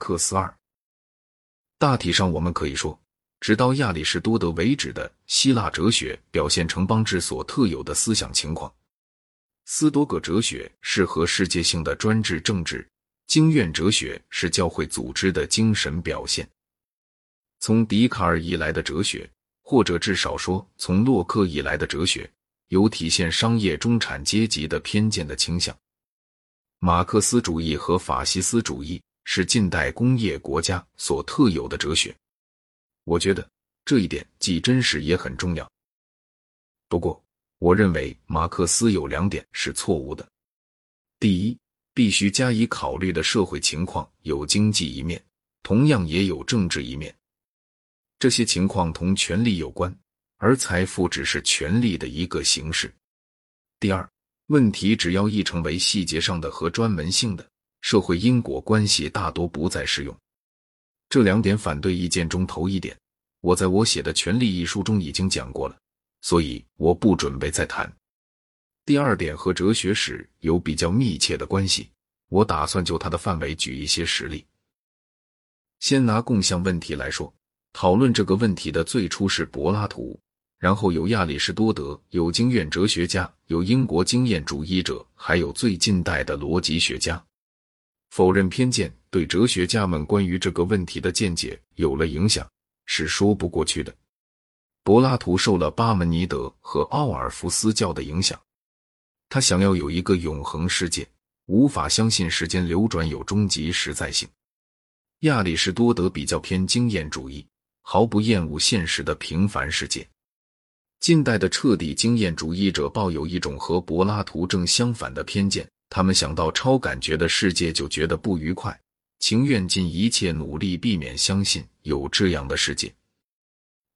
克斯二。大体上，我们可以说，直到亚里士多德为止的希腊哲学表现城邦制所特有的思想情况。斯多葛哲学是和世界性的专制政治，经验哲学是教会组织的精神表现。从笛卡尔以来的哲学，或者至少说从洛克以来的哲学，有体现商业中产阶级的偏见的倾向。马克思主义和法西斯主义。是近代工业国家所特有的哲学，我觉得这一点既真实也很重要。不过，我认为马克思有两点是错误的：第一，必须加以考虑的社会情况有经济一面，同样也有政治一面，这些情况同权力有关，而财富只是权力的一个形式；第二，问题只要一成为细节上的和专门性的。社会因果关系大多不再适用。这两点反对意见中，头一点，我在我写的《权力》一书中已经讲过了，所以我不准备再谈。第二点和哲学史有比较密切的关系，我打算就它的范围举一些实例。先拿共相问题来说，讨论这个问题的最初是柏拉图，然后有亚里士多德，有经验哲学家，有英国经验主义者，还有最近代的逻辑学家。否认偏见对哲学家们关于这个问题的见解有了影响，是说不过去的。柏拉图受了巴门尼德和奥尔夫斯教的影响，他想要有一个永恒世界，无法相信时间流转有终极实在性。亚里士多德比较偏经验主义，毫不厌恶现实的平凡世界。近代的彻底经验主义者抱有一种和柏拉图正相反的偏见。他们想到超感觉的世界就觉得不愉快，情愿尽一切努力避免相信有这样的世界。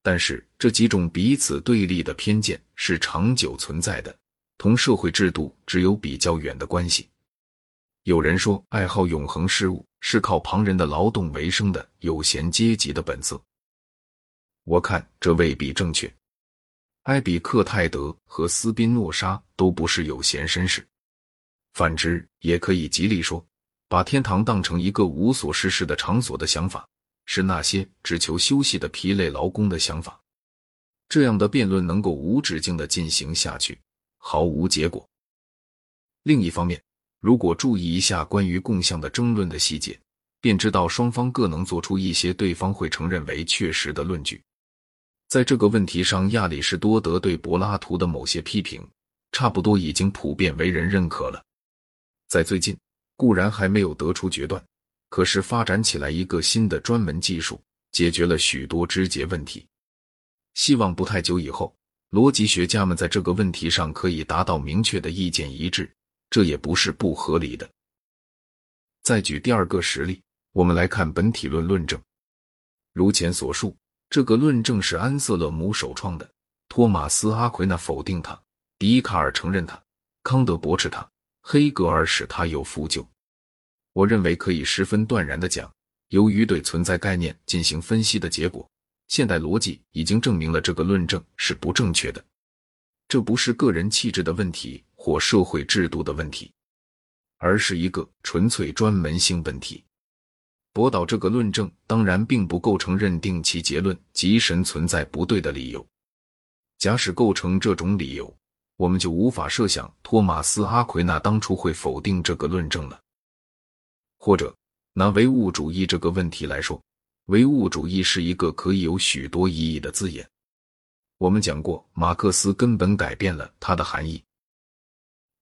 但是这几种彼此对立的偏见是长久存在的，同社会制度只有比较远的关系。有人说，爱好永恒事物是靠旁人的劳动为生的有闲阶级的本色。我看这未必正确。埃比克泰德和斯宾诺莎都不是有闲绅士。反之，也可以极力说，把天堂当成一个无所事事的场所的想法，是那些只求休息的疲累劳工的想法。这样的辩论能够无止境的进行下去，毫无结果。另一方面，如果注意一下关于共相的争论的细节，便知道双方各能做出一些对方会承认为确实的论据。在这个问题上，亚里士多德对柏拉图的某些批评，差不多已经普遍为人认可了。在最近，固然还没有得出决断，可是发展起来一个新的专门技术，解决了许多枝节问题。希望不太久以后，逻辑学家们在这个问题上可以达到明确的意见一致，这也不是不合理的。再举第二个实例，我们来看本体论论证。如前所述，这个论证是安瑟勒姆首创的，托马斯·阿奎那否定他，笛卡尔承认他，康德驳斥他。黑格尔使他有复旧。我认为可以十分断然的讲，由于对存在概念进行分析的结果，现代逻辑已经证明了这个论证是不正确的。这不是个人气质的问题或社会制度的问题，而是一个纯粹专门性问题。驳倒这个论证，当然并不构成认定其结论即神存在不对的理由。假使构成这种理由，我们就无法设想托马斯·阿奎那当初会否定这个论证了。或者拿唯物主义这个问题来说，唯物主义是一个可以有许多意义的字眼。我们讲过，马克思根本改变了它的含义。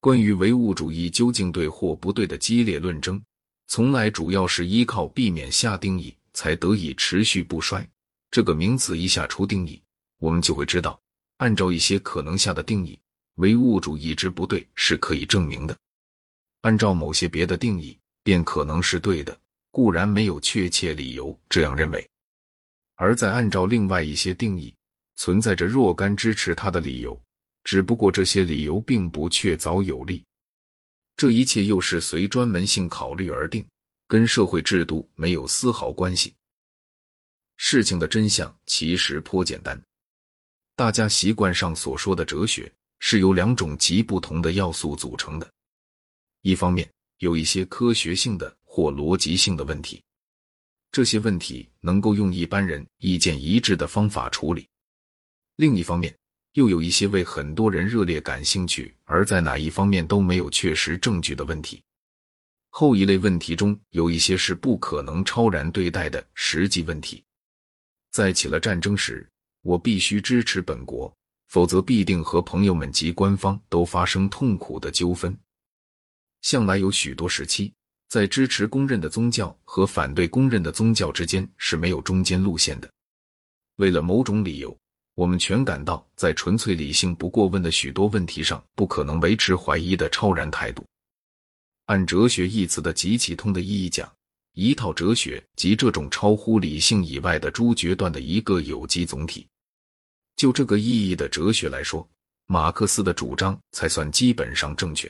关于唯物主义究竟对或不对的激烈论争，从来主要是依靠避免下定义才得以持续不衰。这个名词一下出定义，我们就会知道，按照一些可能下的定义。唯物主义之不对是可以证明的，按照某些别的定义，便可能是对的。固然没有确切理由这样认为，而在按照另外一些定义，存在着若干支持他的理由，只不过这些理由并不确凿有力。这一切又是随专门性考虑而定，跟社会制度没有丝毫关系。事情的真相其实颇简单，大家习惯上所说的哲学。是由两种极不同的要素组成的。一方面有一些科学性的或逻辑性的问题，这些问题能够用一般人意见一致的方法处理。另一方面，又有一些为很多人热烈感兴趣，而在哪一方面都没有确实证据的问题。后一类问题中有一些是不可能超然对待的实际问题。在起了战争时，我必须支持本国，否则必定和朋友们及官方都发生痛苦的纠纷。向来有许多时期，在支持公认的宗教和反对公认的宗教之间是没有中间路线的。为了某种理由，我们全感到在纯粹理性不过问的许多问题上，不可能维持怀疑的超然态度。按“哲学”一词的极其通的意义讲，一套哲学即这种超乎理性以外的诸决断的一个有机总体。就这个意义的哲学来说，马克思的主张才算基本上正确。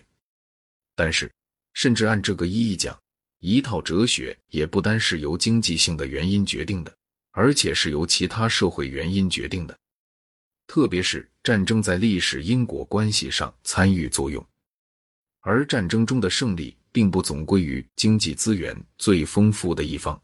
但是，甚至按这个意义讲，一套哲学也不单是由经济性的原因决定的，而且是由其他社会原因决定的，特别是战争在历史因果关系上参与作用。而战争中的胜利，并不总归于经济资源最丰富的一方。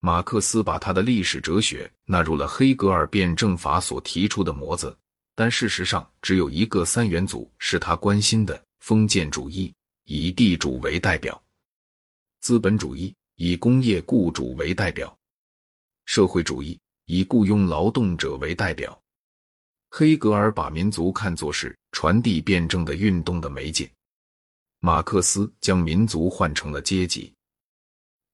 马克思把他的历史哲学纳入了黑格尔辩证法所提出的模子，但事实上只有一个三元组是他关心的：封建主义以地主为代表，资本主义以工业雇主为代表，社会主义以雇佣劳动者为代表。黑格尔把民族看作是传递辩证的运动的媒介，马克思将民族换成了阶级。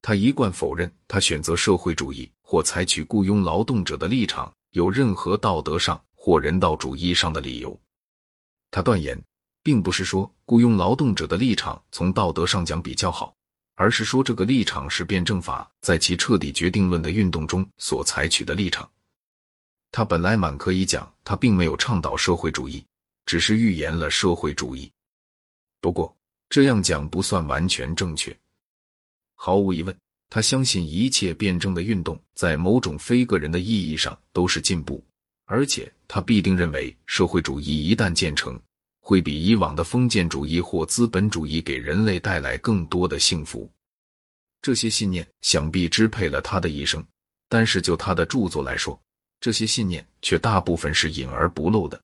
他一贯否认他选择社会主义或采取雇佣劳动者的立场有任何道德上或人道主义上的理由。他断言，并不是说雇佣劳动者的立场从道德上讲比较好，而是说这个立场是辩证法在其彻底决定论的运动中所采取的立场。他本来满可以讲，他并没有倡导社会主义，只是预言了社会主义。不过这样讲不算完全正确。毫无疑问，他相信一切辩证的运动在某种非个人的意义上都是进步，而且他必定认为社会主义一旦建成，会比以往的封建主义或资本主义给人类带来更多的幸福。这些信念想必支配了他的一生，但是就他的著作来说。这些信念却大部分是隐而不露的。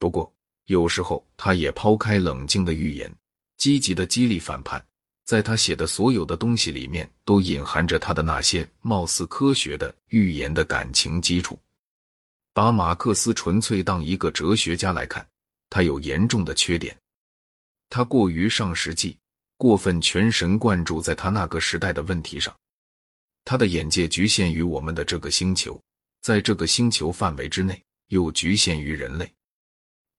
不过，有时候他也抛开冷静的预言，积极的激励反叛。在他写的所有的东西里面，都隐含着他的那些貌似科学的预言的感情基础。把马克思纯粹当一个哲学家来看，他有严重的缺点。他过于上世纪，过分全神贯注在他那个时代的问题上。他的眼界局限于我们的这个星球。在这个星球范围之内，又局限于人类。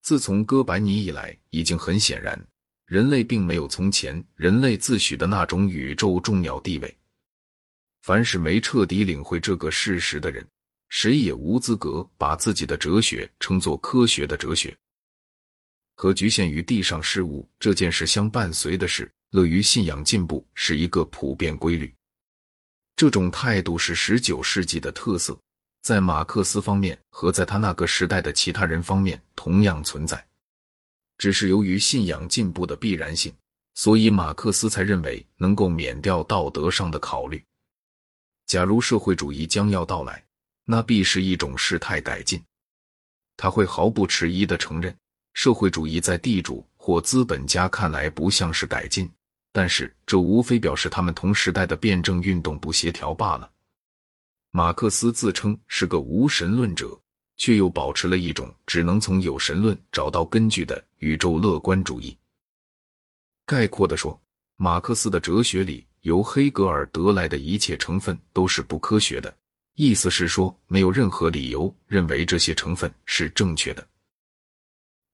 自从哥白尼以来，已经很显然，人类并没有从前人类自诩的那种宇宙重要地位。凡是没彻底领会这个事实的人，谁也无资格把自己的哲学称作科学的哲学。和局限于地上事物这件事相伴随的是，乐于信仰进步是一个普遍规律。这种态度是十九世纪的特色。在马克思方面和在他那个时代的其他人方面同样存在，只是由于信仰进步的必然性，所以马克思才认为能够免掉道德上的考虑。假如社会主义将要到来，那必是一种事态改进。他会毫不迟疑地承认，社会主义在地主或资本家看来不像是改进，但是这无非表示他们同时代的辩证运动不协调罢了。马克思自称是个无神论者，却又保持了一种只能从有神论找到根据的宇宙乐观主义。概括的说，马克思的哲学里由黑格尔得来的一切成分都是不科学的，意思是说没有任何理由认为这些成分是正确的。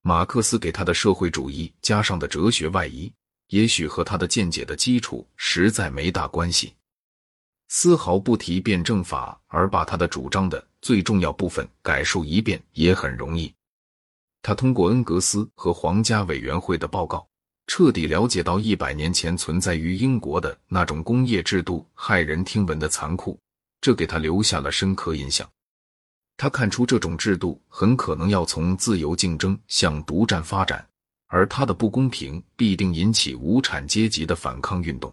马克思给他的社会主义加上的哲学外衣，也许和他的见解的基础实在没大关系。丝毫不提辩证法，而把他的主张的最重要部分改述一遍也很容易。他通过恩格斯和皇家委员会的报告，彻底了解到一百年前存在于英国的那种工业制度骇人听闻的残酷，这给他留下了深刻印象。他看出这种制度很可能要从自由竞争向独占发展，而他的不公平必定引起无产阶级的反抗运动。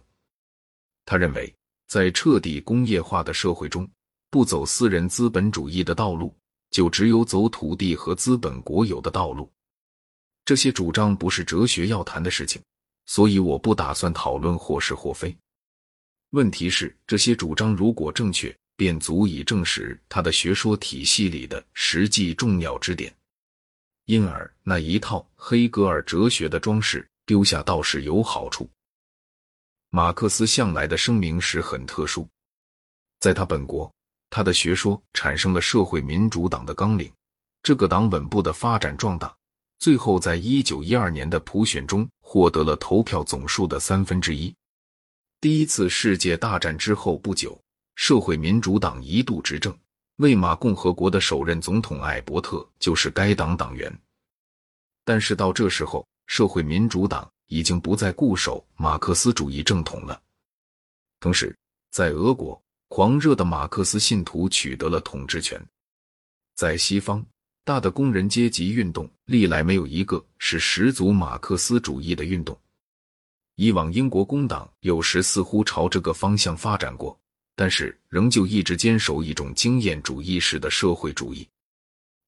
他认为。在彻底工业化的社会中，不走私人资本主义的道路，就只有走土地和资本国有的道路。这些主张不是哲学要谈的事情，所以我不打算讨论或是或非。问题是，这些主张如果正确，便足以证实他的学说体系里的实际重要支点。因而，那一套黑格尔哲学的装饰丢下倒是有好处。马克思向来的声明是很特殊，在他本国，他的学说产生了社会民主党的纲领，这个党稳步的发展壮大，最后在一九一二年的普选中获得了投票总数的三分之一。第一次世界大战之后不久，社会民主党一度执政。魏玛共和国的首任总统艾伯特就是该党党员，但是到这时候，社会民主党已经不再固守马克思主义正统了。同时，在俄国，狂热的马克思信徒取得了统治权。在西方，大的工人阶级运动历来没有一个是十足马克思主义的运动。以往，英国工党有时似乎朝这个方向发展过。但是仍旧一直坚守一种经验主义式的社会主义。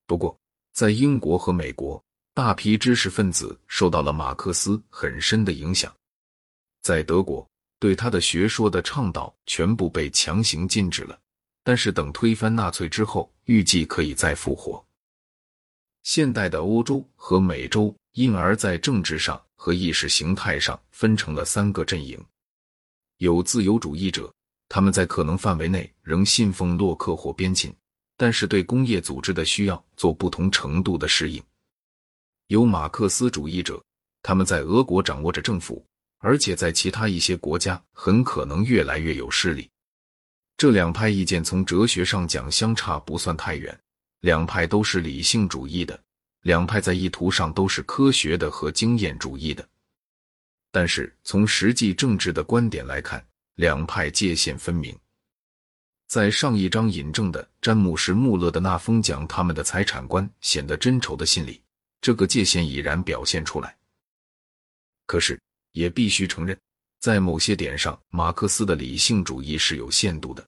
不过，在英国和美国，大批知识分子受到了马克思很深的影响。在德国，对他的学说的倡导全部被强行禁止了。但是等推翻纳粹之后，预计可以再复活。现代的欧洲和美洲因而在政治上和意识形态上分成了三个阵营：有自由主义者。他们在可能范围内仍信奉洛克或边沁，但是对工业组织的需要做不同程度的适应。有马克思主义者，他们在俄国掌握着政府，而且在其他一些国家很可能越来越有势力。这两派意见从哲学上讲相差不算太远，两派都是理性主义的，两派在意图上都是科学的和经验主义的。但是从实际政治的观点来看，两派界限分明，在上一章引证的詹姆士·穆勒的那封讲他们的财产观显得真仇的信里，这个界限已然表现出来。可是也必须承认，在某些点上，马克思的理性主义是有限度的。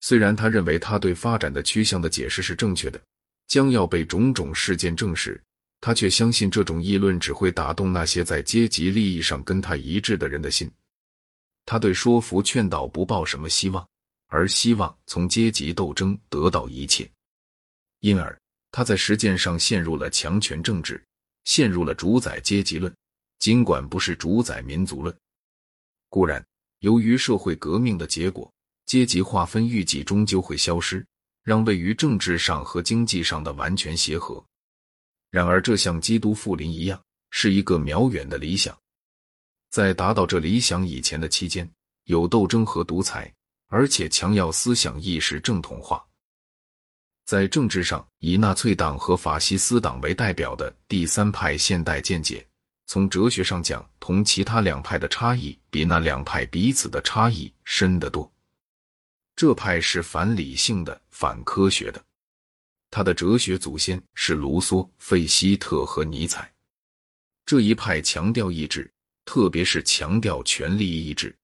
虽然他认为他对发展的趋向的解释是正确的，将要被种种事件证实，他却相信这种议论只会打动那些在阶级利益上跟他一致的人的心。他对说服劝导不抱什么希望，而希望从阶级斗争得到一切，因而他在实践上陷入了强权政治，陷入了主宰阶级论，尽管不是主宰民族论。固然，由于社会革命的结果，阶级划分预计终究会消失，让位于政治上和经济上的完全协和。然而，这像基督复临一样，是一个渺远的理想。在达到这理想以前的期间，有斗争和独裁，而且强要思想意识正统化。在政治上，以纳粹党和法西斯党为代表的第三派现代见解，从哲学上讲，同其他两派的差异比那两派彼此的差异深得多。这派是反理性的、反科学的，他的哲学祖先是卢梭、费希特和尼采。这一派强调意志。特别是强调权力意志，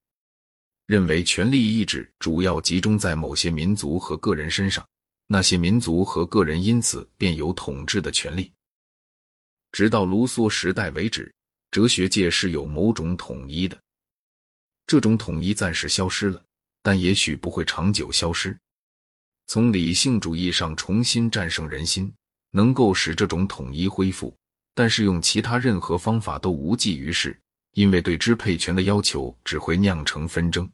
认为权力意志主要集中在某些民族和个人身上，那些民族和个人因此便有统治的权利。直到卢梭时代为止，哲学界是有某种统一的。这种统一暂时消失了，但也许不会长久消失。从理性主义上重新战胜人心，能够使这种统一恢复，但是用其他任何方法都无济于事。因为对支配权的要求只会酿成纷争。